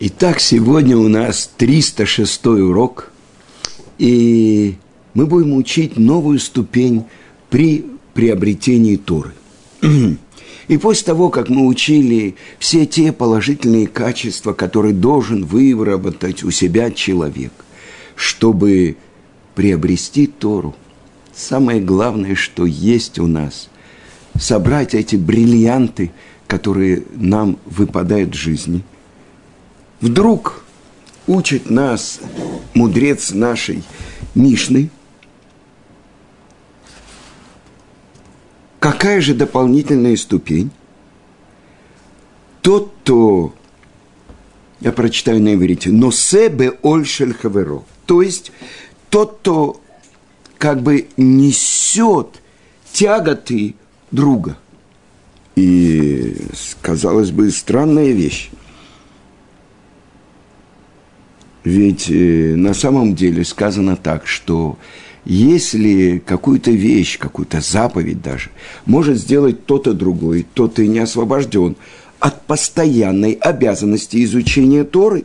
Итак, сегодня у нас 306 урок, и мы будем учить новую ступень при приобретении Торы. И после того, как мы учили все те положительные качества, которые должен выработать у себя человек, чтобы приобрести Тору, самое главное, что есть у нас, собрать эти бриллианты, которые нам выпадают в жизни – Вдруг учит нас мудрец нашей Мишны, какая же дополнительная ступень? Тот, кто, я прочитаю на иврите, но себе ольшель хаверо, то есть тот, кто как бы несет тяготы друга. И, казалось бы, странная вещь. Ведь э, на самом деле сказано так, что если какую-то вещь, какую-то заповедь даже, может сделать кто-то другой, то ты не освобожден от постоянной обязанности изучения Торы.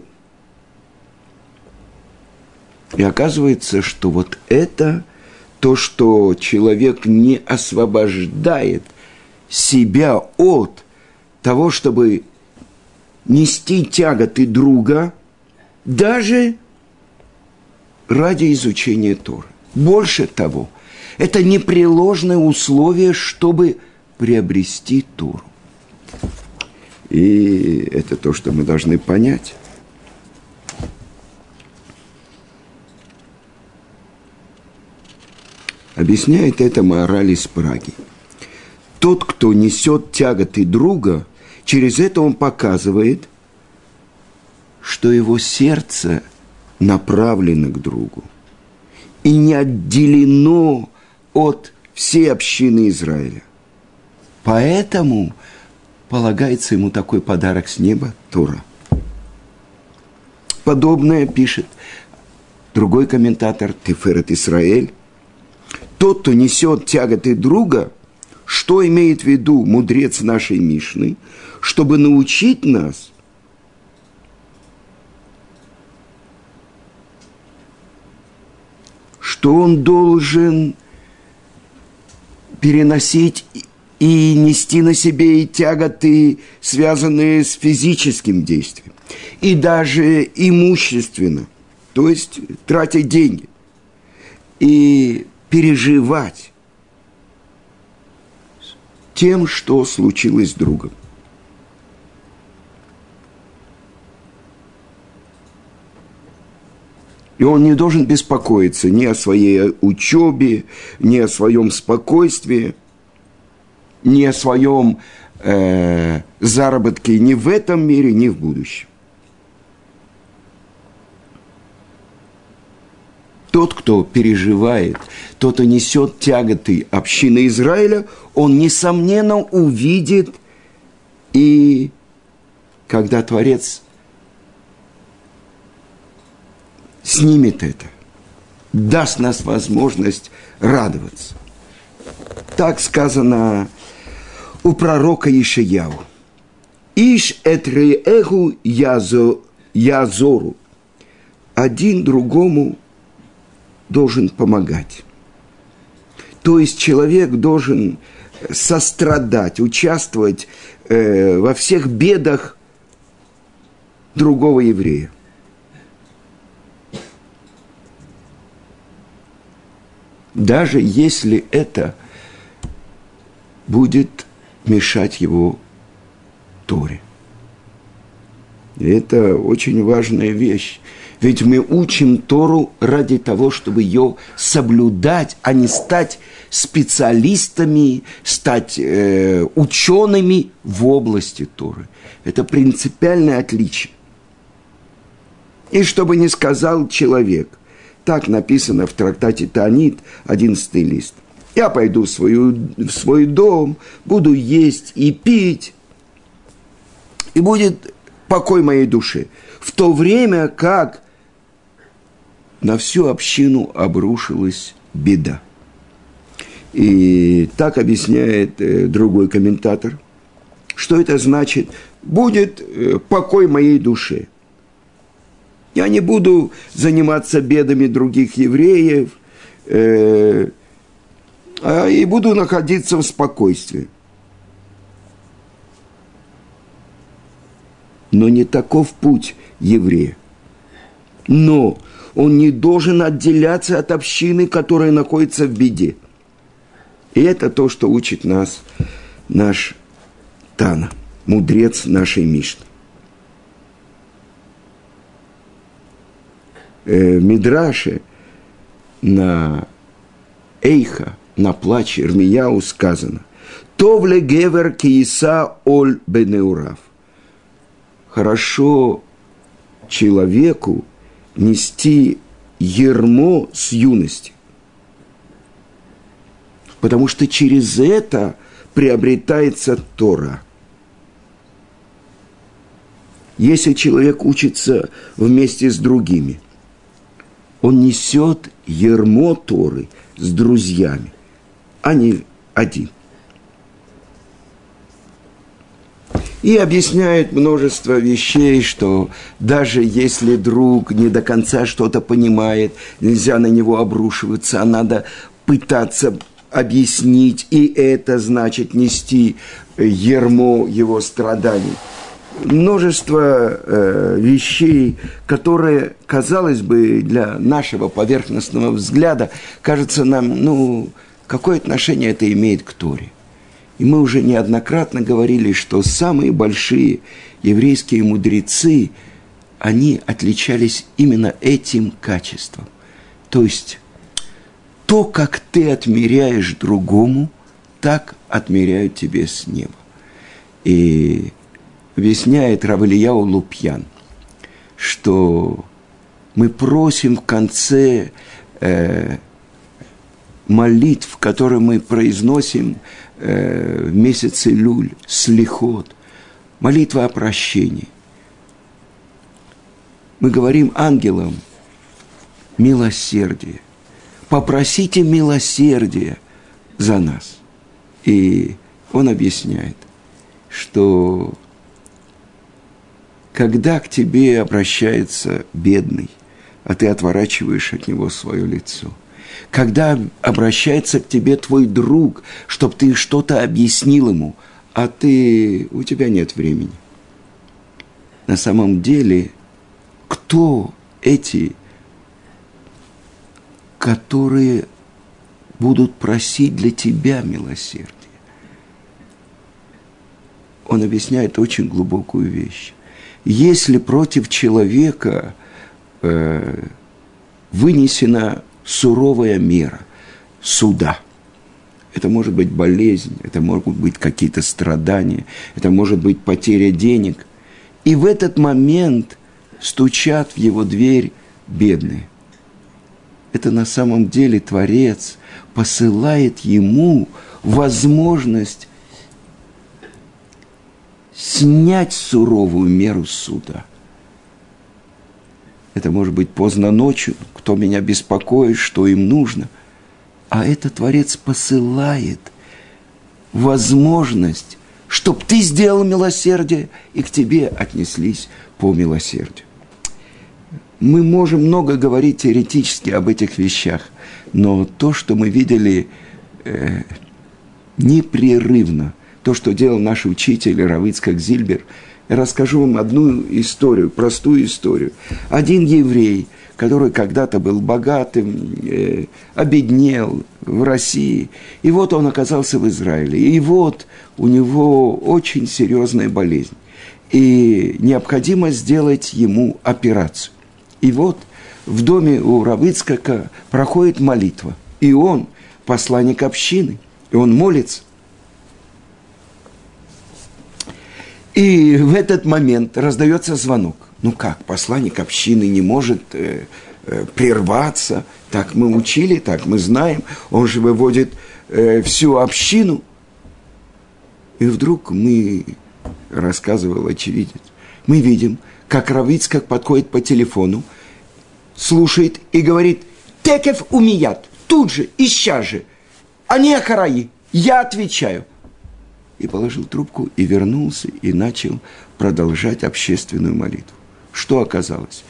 И оказывается, что вот это то, что человек не освобождает себя от того, чтобы нести тяготы друга – даже ради изучения Торы. Больше того, это непреложное условие, чтобы приобрести Тору. И это то, что мы должны понять. Объясняет это мораль из Праги. Тот, кто несет тяготы друга, через это он показывает – что его сердце направлено к другу и не отделено от всей общины Израиля. Поэтому полагается ему такой подарок с неба Тора. Подобное пишет другой комментатор Теферет Израиль. Тот, кто несет тяготы друга, что имеет в виду мудрец нашей Мишны, чтобы научить нас – что он должен переносить и нести на себе и тяготы, связанные с физическим действием, и даже имущественно, то есть тратить деньги, и переживать тем, что случилось с другом. И он не должен беспокоиться ни о своей учебе, ни о своем спокойствии, ни о своем э, заработке ни в этом мире, ни в будущем. Тот, кто переживает, тот, кто несет тяготы общины Израиля, он, несомненно, увидит и когда Творец снимет это, даст нас возможность радоваться. Так сказано у пророка Ишияу. Иш этреэгу язору. Один другому должен помогать. То есть человек должен сострадать, участвовать э, во всех бедах другого еврея. Даже если это будет мешать его Торе. И это очень важная вещь. Ведь мы учим Тору ради того, чтобы ее соблюдать, а не стать специалистами, стать э, учеными в области Торы. Это принципиальное отличие. И чтобы не сказал человек, так написано в трактате Танит, 11 лист. Я пойду в, свою, в свой дом, буду есть и пить, и будет покой моей души. В то время как на всю общину обрушилась беда. И так объясняет э, другой комментатор, что это значит, будет э, покой моей душе. Я не буду заниматься бедами других евреев, э, а и буду находиться в спокойствии. Но не таков путь еврея. Но он не должен отделяться от общины, которая находится в беде. И это то, что учит нас наш Тана, мудрец нашей Мишны. Э, Мидраше на Эйха, на плач Ирмияу сказано «Товле гевер кииса оль бенеурав». Хорошо человеку нести ермо с юности. Потому что через это приобретается Тора. Если человек учится вместе с другими, он несет ермо Торы с друзьями, а не один. И объясняет множество вещей, что даже если друг не до конца что-то понимает, нельзя на него обрушиваться, а надо пытаться объяснить, и это значит нести ермо его страданий. Множество э, вещей, которые, казалось бы, для нашего поверхностного взгляда, кажется нам, ну, какое отношение это имеет к Торе. И мы уже неоднократно говорили, что самые большие еврейские мудрецы, они отличались именно этим качеством. То есть то, как ты отмеряешь другому, так отмеряют тебе с неба. И объясняет Равлияу Лупьян, что мы просим в конце э, молитв, которые мы произносим э, в месяце Люль, Слихот, молитва о прощении. Мы говорим ангелам милосердие. Попросите милосердия за нас. И он объясняет, что когда к тебе обращается бедный, а ты отворачиваешь от него свое лицо – когда обращается к тебе твой друг, чтобы ты что-то объяснил ему, а ты, у тебя нет времени. На самом деле, кто эти, которые будут просить для тебя милосердия? Он объясняет очень глубокую вещь. Если против человека э, вынесена суровая мера суда. Это может быть болезнь, это могут быть какие-то страдания, это может быть потеря денег. И в этот момент стучат в его дверь бедные. Это на самом деле Творец посылает ему возможность снять суровую меру суда. Это может быть поздно ночью, кто меня беспокоит, что им нужно. А этот Творец посылает возможность, чтобы ты сделал милосердие, и к тебе отнеслись по милосердию. Мы можем много говорить теоретически об этих вещах, но то, что мы видели э, непрерывно, то, что делал наш учитель Равицкак Зильбер – я расскажу вам одну историю, простую историю. Один еврей, который когда-то был богатым, э, обеднел в России, и вот он оказался в Израиле. И вот у него очень серьезная болезнь. И необходимо сделать ему операцию. И вот в доме у Равыцкака проходит молитва. И он посланник общины. И он молится. И в этот момент раздается звонок. Ну как, посланник общины не может э, э, прерваться. Так мы учили, так мы знаем. Он же выводит э, всю общину. И вдруг мы, рассказывал очевидец, мы видим, как Равицкак подходит по телефону, слушает и говорит, «Текев умият, тут же, ища же, они ахараи, я отвечаю» и положил трубку, и вернулся, и начал продолжать общественную молитву. Что оказалось?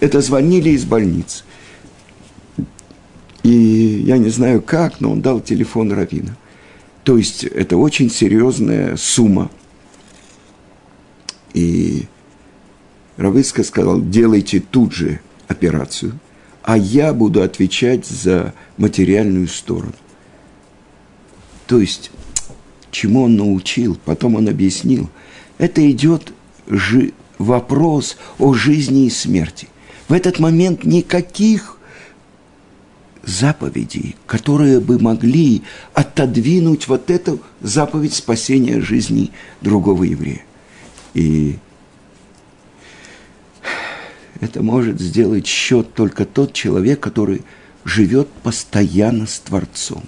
Это звонили из больницы. И я не знаю как, но он дал телефон Равина. То есть это очень серьезная сумма. И Равыцка сказал, делайте тут же операцию, а я буду отвечать за материальную сторону. То есть, чему он научил, потом он объяснил, это идет жи- вопрос о жизни и смерти. В этот момент никаких заповедей, которые бы могли отодвинуть вот эту заповедь спасения жизни другого еврея. И это может сделать счет только тот человек, который живет постоянно с Творцом.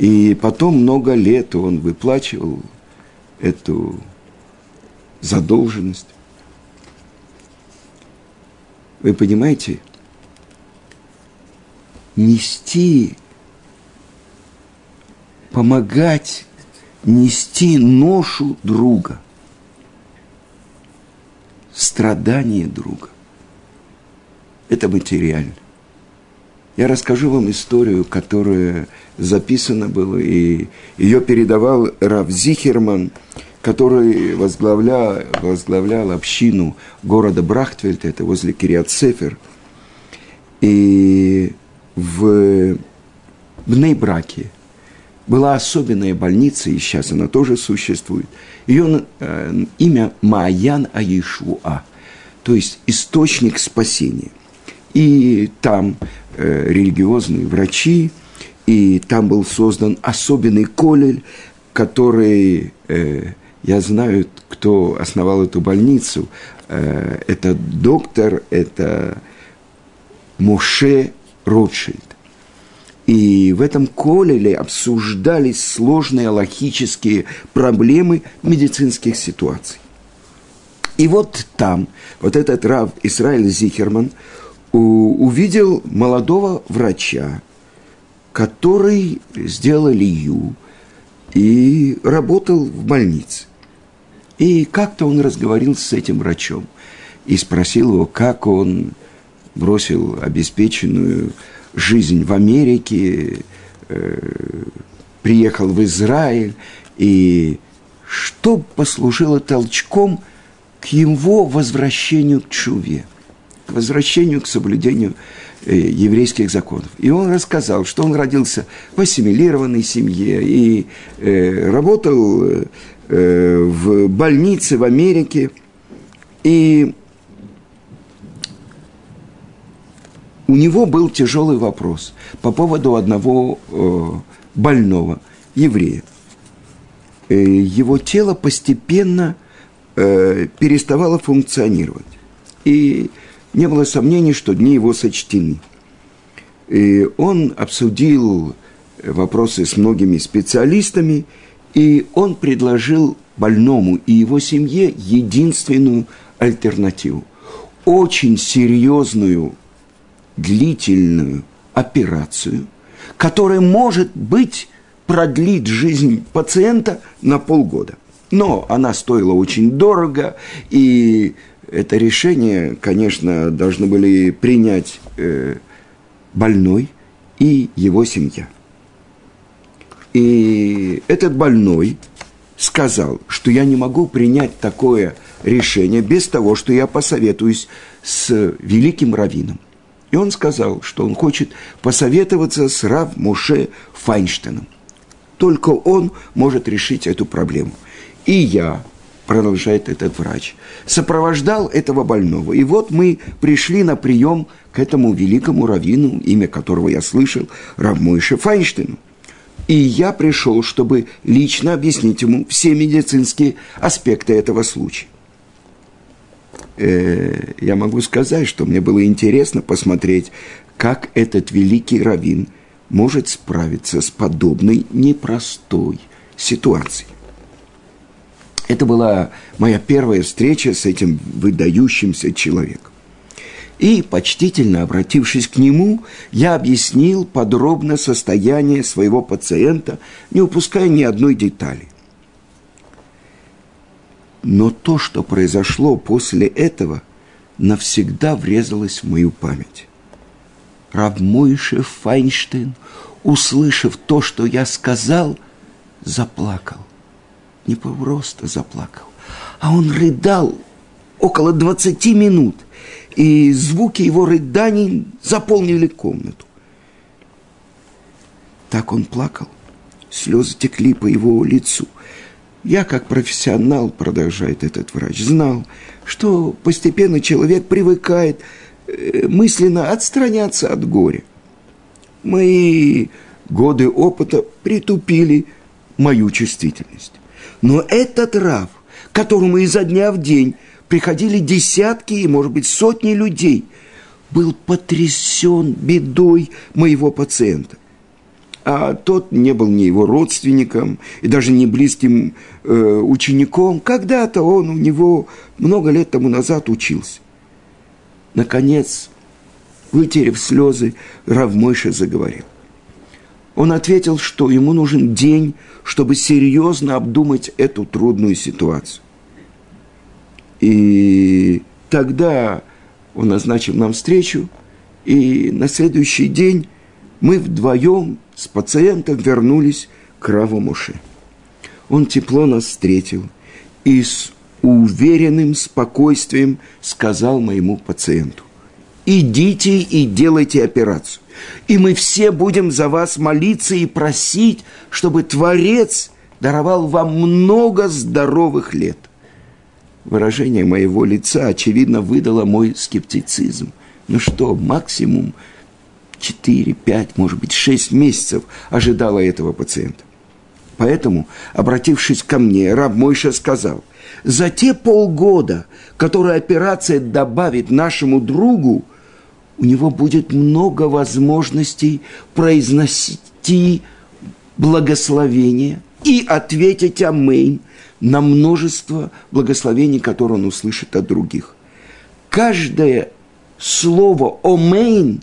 И потом много лет он выплачивал эту задолженность. Вы понимаете, нести, помогать нести ношу друга, страдания друга. Это материально. Я расскажу вам историю, которая записана была, и ее передавал Рав Зихерман, который возглавлял, возглавлял общину города Брахтвельт, это возле Кириат-Сефер. И в Бнейбраке была особенная больница, и сейчас она тоже существует. Ее э, имя Маян Аишуа, то есть источник спасения. И там э, религиозные врачи, и там был создан особенный колель, который, э, я знаю, кто основал эту больницу, э, это доктор, это Моше Ротшильд. И в этом колеле обсуждались сложные логические проблемы медицинских ситуаций. И вот там, вот этот Рав Исраиль Зихерман увидел молодого врача, который сделал Ию и работал в больнице. И как-то он разговаривал с этим врачом и спросил его, как он бросил обеспеченную жизнь в Америке, э, приехал в Израиль, и что послужило толчком к его возвращению к Чуве, возвращению к соблюдению э, еврейских законов. И он рассказал, что он родился в ассимилированной семье и э, работал э, в больнице в Америке. И у него был тяжелый вопрос по поводу одного э, больного еврея. Э, его тело постепенно э, переставало функционировать. И не было сомнений, что дни его сочтены. И он обсудил вопросы с многими специалистами, и он предложил больному и его семье единственную альтернативу. Очень серьезную длительную операцию, которая, может быть, продлит жизнь пациента на полгода. Но она стоила очень дорого, и это решение, конечно, должны были принять э, больной и его семья. И этот больной сказал, что я не могу принять такое решение без того, что я посоветуюсь с великим раввином. И он сказал, что он хочет посоветоваться с Рав Муше Файнштейном. Только он может решить эту проблему. И я, продолжает этот врач, сопровождал этого больного. И вот мы пришли на прием к этому великому раввину, имя которого я слышал, Рав Мойше Файнштейну. И я пришел, чтобы лично объяснить ему все медицинские аспекты этого случая э, я могу сказать, что мне было интересно посмотреть, как этот великий раввин может справиться с подобной непростой ситуацией. Это была моя первая встреча с этим выдающимся человеком. И, почтительно обратившись к нему, я объяснил подробно состояние своего пациента, не упуская ни одной детали. Но то, что произошло после этого, навсегда врезалось в мою память. Раб Мойше Файнштейн, услышав то, что я сказал, заплакал. Не просто заплакал, а он рыдал около 20 минут, и звуки его рыданий заполнили комнату. Так он плакал, слезы текли по его лицу. Я, как профессионал, продолжает этот врач, знал, что постепенно человек привыкает э, мысленно отстраняться от горя. Мои годы опыта притупили мою чувствительность. Но этот Рав, которому изо дня в день приходили десятки и, может быть, сотни людей, был потрясен бедой моего пациента. А тот не был ни его родственником и даже не близким э, учеником. Когда-то он у него много лет тому назад учился. Наконец, вытерев слезы, Равмойша заговорил. Он ответил, что ему нужен день, чтобы серьезно обдумать эту трудную ситуацию. И тогда он назначил нам встречу, и на следующий день мы вдвоем с пациентом вернулись к Раву Моше. Он тепло нас встретил и с уверенным спокойствием сказал моему пациенту, идите и делайте операцию. И мы все будем за вас молиться и просить, чтобы Творец даровал вам много здоровых лет. Выражение моего лица, очевидно, выдало мой скептицизм. Ну что, максимум 4, 5, может быть, 6 месяцев ожидала этого пациента. Поэтому, обратившись ко мне, раб Мойша сказал, за те полгода, которые операция добавит нашему другу, у него будет много возможностей произносить благословение и ответить «Аминь» на множество благословений, которые он услышит от других. Каждое слово «Омейн»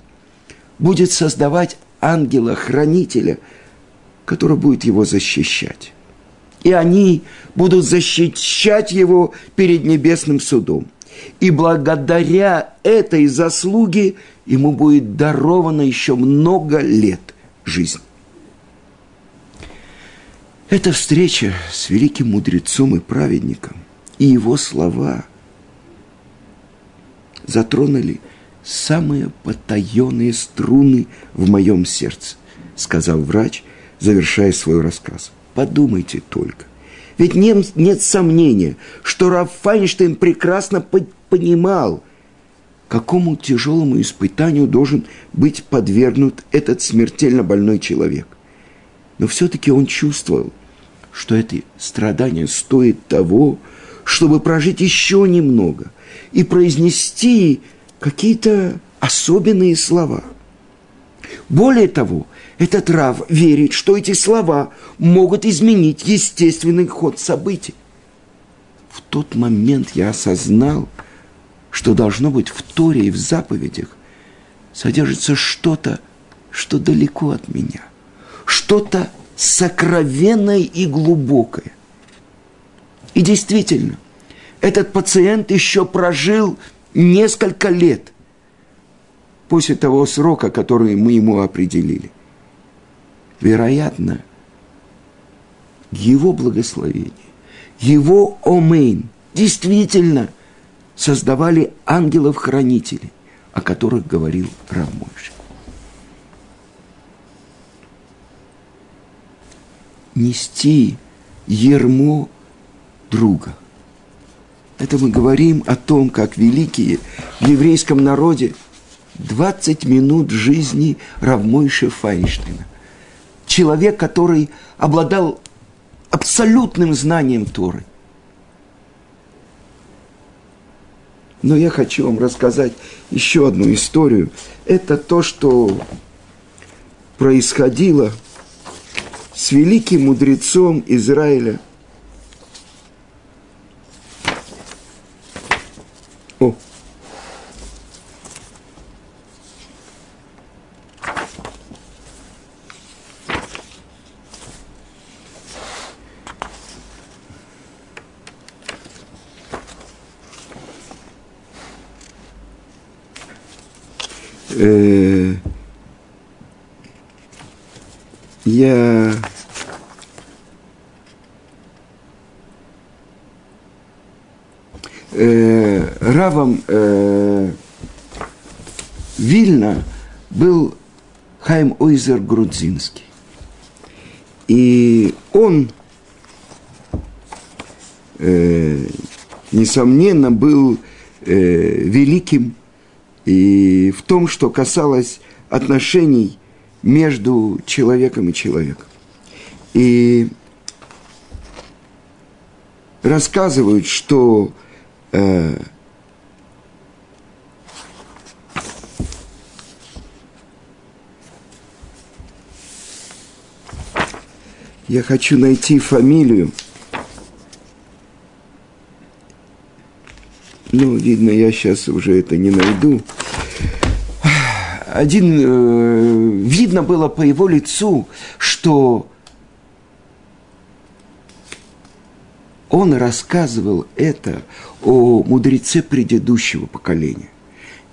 будет создавать ангела-хранителя, который будет его защищать. И они будут защищать его перед небесным судом. И благодаря этой заслуге ему будет даровано еще много лет жизни. Эта встреча с великим мудрецом и праведником и его слова затронули самые потаенные струны в моем сердце, сказал врач, завершая свой рассказ. Подумайте только. Ведь нет, нет сомнения, что Раф Файнштейн прекрасно понимал, какому тяжелому испытанию должен быть подвергнут этот смертельно больной человек. Но все-таки он чувствовал, что это страдание стоит того, чтобы прожить еще немного и произнести какие-то особенные слова. Более того, этот Рав верит, что эти слова могут изменить естественный ход событий. В тот момент я осознал, что должно быть в Торе и в заповедях содержится что-то, что далеко от меня, что-то сокровенное и глубокое. И действительно, этот пациент еще прожил несколько лет после того срока, который мы ему определили. Вероятно, его благословение, его омейн действительно создавали ангелов-хранителей, о которых говорил Рамойша. Нести ермо друга – это мы говорим о том, как великие в еврейском народе 20 минут жизни Равмойши Файнштейна. Человек, который обладал абсолютным знанием Торы. Но я хочу вам рассказать еще одну историю. Это то, что происходило с великим мудрецом Израиля – О. Э, я э, Равом э, Вильна был Хайм Ойзер Грудзинский. И он, э, несомненно, был э, великим и в том, что касалось отношений между человеком и человеком. И рассказывают, что э, я хочу найти фамилию. Ну, видно, я сейчас уже это не найду. Один, э, видно было по его лицу, что он рассказывал это о мудреце предыдущего поколения.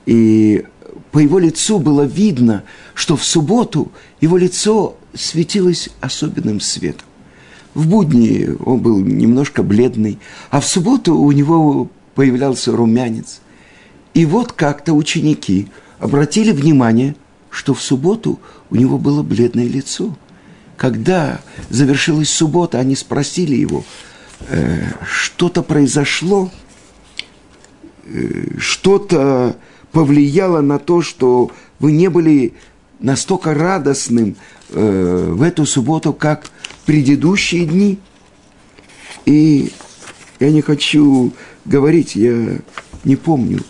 И по его лицу было видно, что в субботу его лицо светилось особенным светом. В будни он был немножко бледный, а в субботу у него появлялся румянец. И вот как-то ученики обратили внимание, что в субботу у него было бледное лицо. Когда завершилась суббота, они спросили его, э, что-то произошло, э, что-то повлияло на то, что вы не были настолько радостным э, в эту субботу, как предыдущие дни. И я не хочу говорить, я не помню,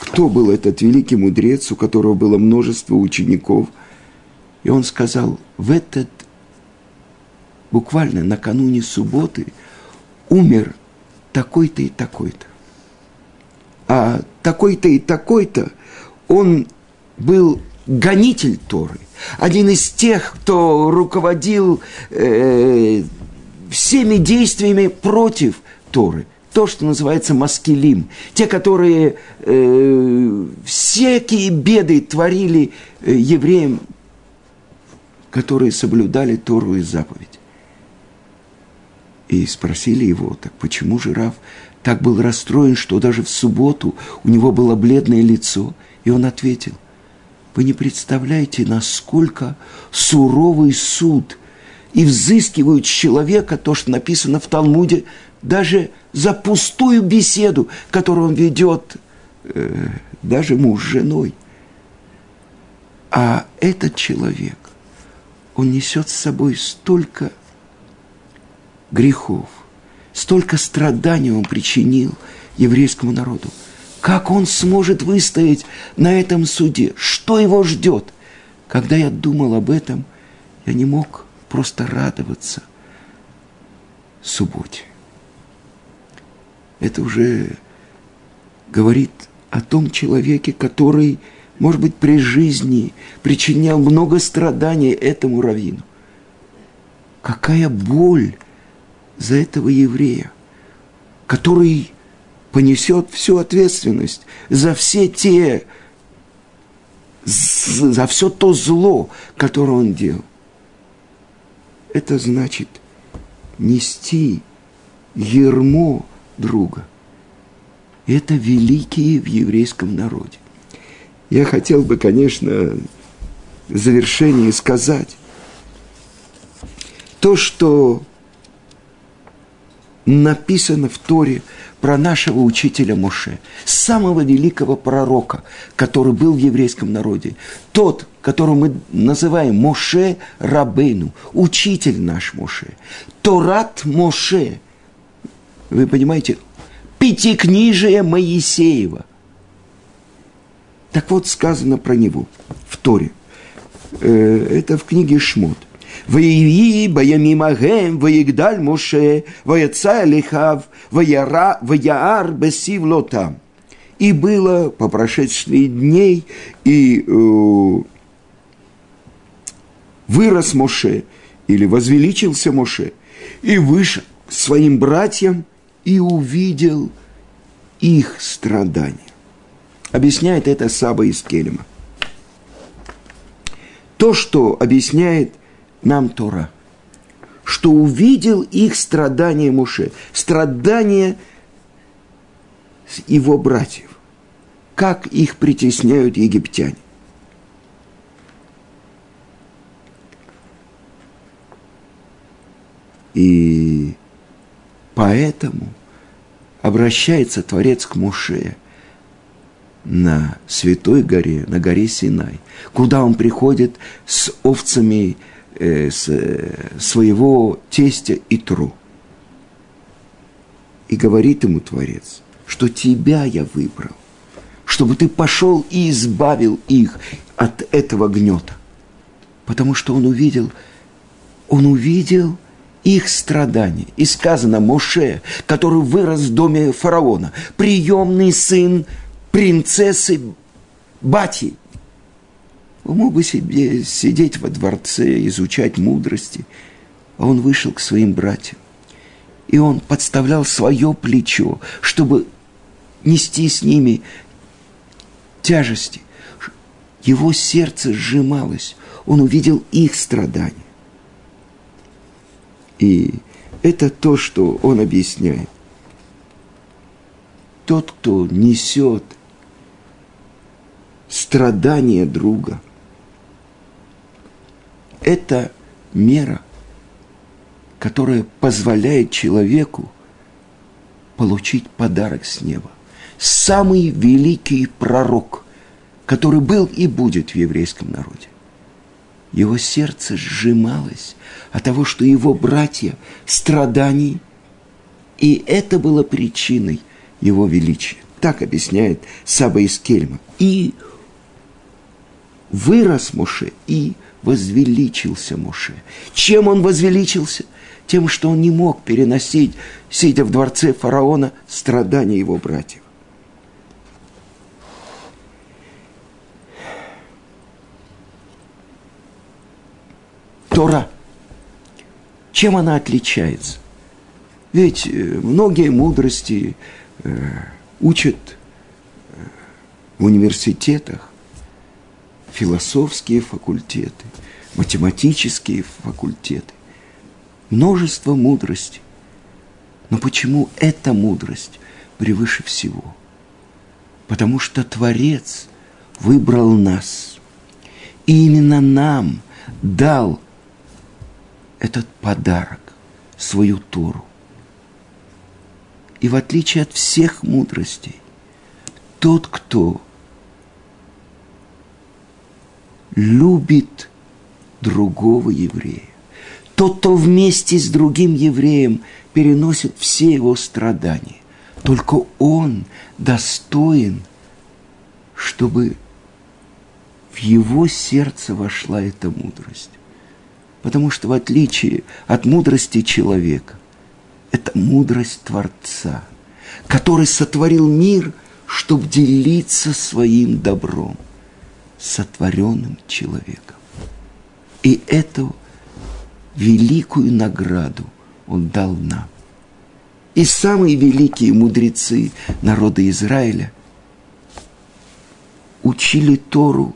кто был этот великий мудрец, у которого было множество учеников. И он сказал, в этот, буквально накануне субботы, умер такой-то и такой-то. А такой-то и такой-то, он был гонитель Торы, один из тех, кто руководил э, всеми действиями против Торы – то, что называется маскилим, те, которые э, всякие беды творили э, евреям, которые соблюдали Тору и заповедь. И спросили его, так почему же Рав так был расстроен, что даже в субботу у него было бледное лицо? И он ответил, вы не представляете, насколько суровый суд и взыскивают с человека то, что написано в Талмуде, даже за пустую беседу, которую он ведет, э, даже муж с женой. А этот человек, он несет с собой столько грехов, столько страданий он причинил еврейскому народу. Как он сможет выстоять на этом суде? Что его ждет? Когда я думал об этом, я не мог просто радоваться субботе это уже говорит о том человеке, который, может быть, при жизни причинял много страданий этому раввину. Какая боль за этого еврея, который понесет всю ответственность за все те, за все то зло, которое он делал. Это значит нести ермо – друга. Это великие в еврейском народе. Я хотел бы, конечно, в завершении сказать, то, что написано в Торе про нашего учителя Моше, самого великого пророка, который был в еврейском народе. Тот, которого мы называем Моше Рабейну, учитель наш Моше. Торат Моше – вы понимаете? Пятикнижие Моисеева. Так вот сказано про него в Торе. Э, это в книге Шмот. Воеви, боямим агем, Моше, вояца лихав, вояра, вояар бесив лотам. И было по прошествии дней, и э, вырос Моше, или возвеличился Моше, и вышел к своим братьям и увидел их страдания. Объясняет это Саба из Келема. то, что объясняет нам Тора, что увидел их страдания Муше, страдания его братьев, как их притесняют египтяне. И поэтому обращается Творец к Муше на Святой горе, на горе Синай, куда он приходит с овцами э, с, э, своего тестя Итру. И говорит ему Творец, что тебя я выбрал, чтобы ты пошел и избавил их от этого гнета. Потому что он увидел, он увидел – их страданий. И сказано Моше, который вырос в доме фараона, приемный сын принцессы Бати. Он мог бы себе сидеть во дворце, изучать мудрости, а он вышел к своим братьям. И он подставлял свое плечо, чтобы нести с ними тяжести. Его сердце сжималось, он увидел их страдания. И это то, что он объясняет. Тот, кто несет страдания друга, это мера, которая позволяет человеку получить подарок с неба. Самый великий пророк, который был и будет в еврейском народе. Его сердце сжималось от того, что его братья страданий, и это было причиной его величия. Так объясняет Саба из Кельма. И вырос Моше, и возвеличился Моше. Чем он возвеличился? Тем, что он не мог переносить, сидя в дворце фараона, страдания его братьев. Тора. Чем она отличается? Ведь э, многие мудрости э, учат э, в университетах, философские факультеты, математические факультеты. Множество мудрости. Но почему эта мудрость превыше всего? Потому что Творец выбрал нас. И именно нам дал этот подарок, свою Тору. И в отличие от всех мудростей, тот, кто любит другого еврея, тот, кто вместе с другим евреем переносит все его страдания, только он достоин, чтобы в его сердце вошла эта мудрость. Потому что в отличие от мудрости человека, это мудрость Творца, который сотворил мир, чтобы делиться своим добром сотворенным человеком. И эту великую награду Он дал нам. И самые великие мудрецы народа Израиля учили Тору,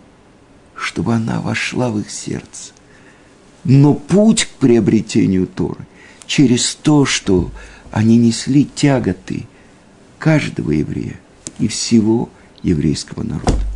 чтобы она вошла в их сердце. Но путь к приобретению Торы через то, что они несли тяготы каждого еврея и всего еврейского народа.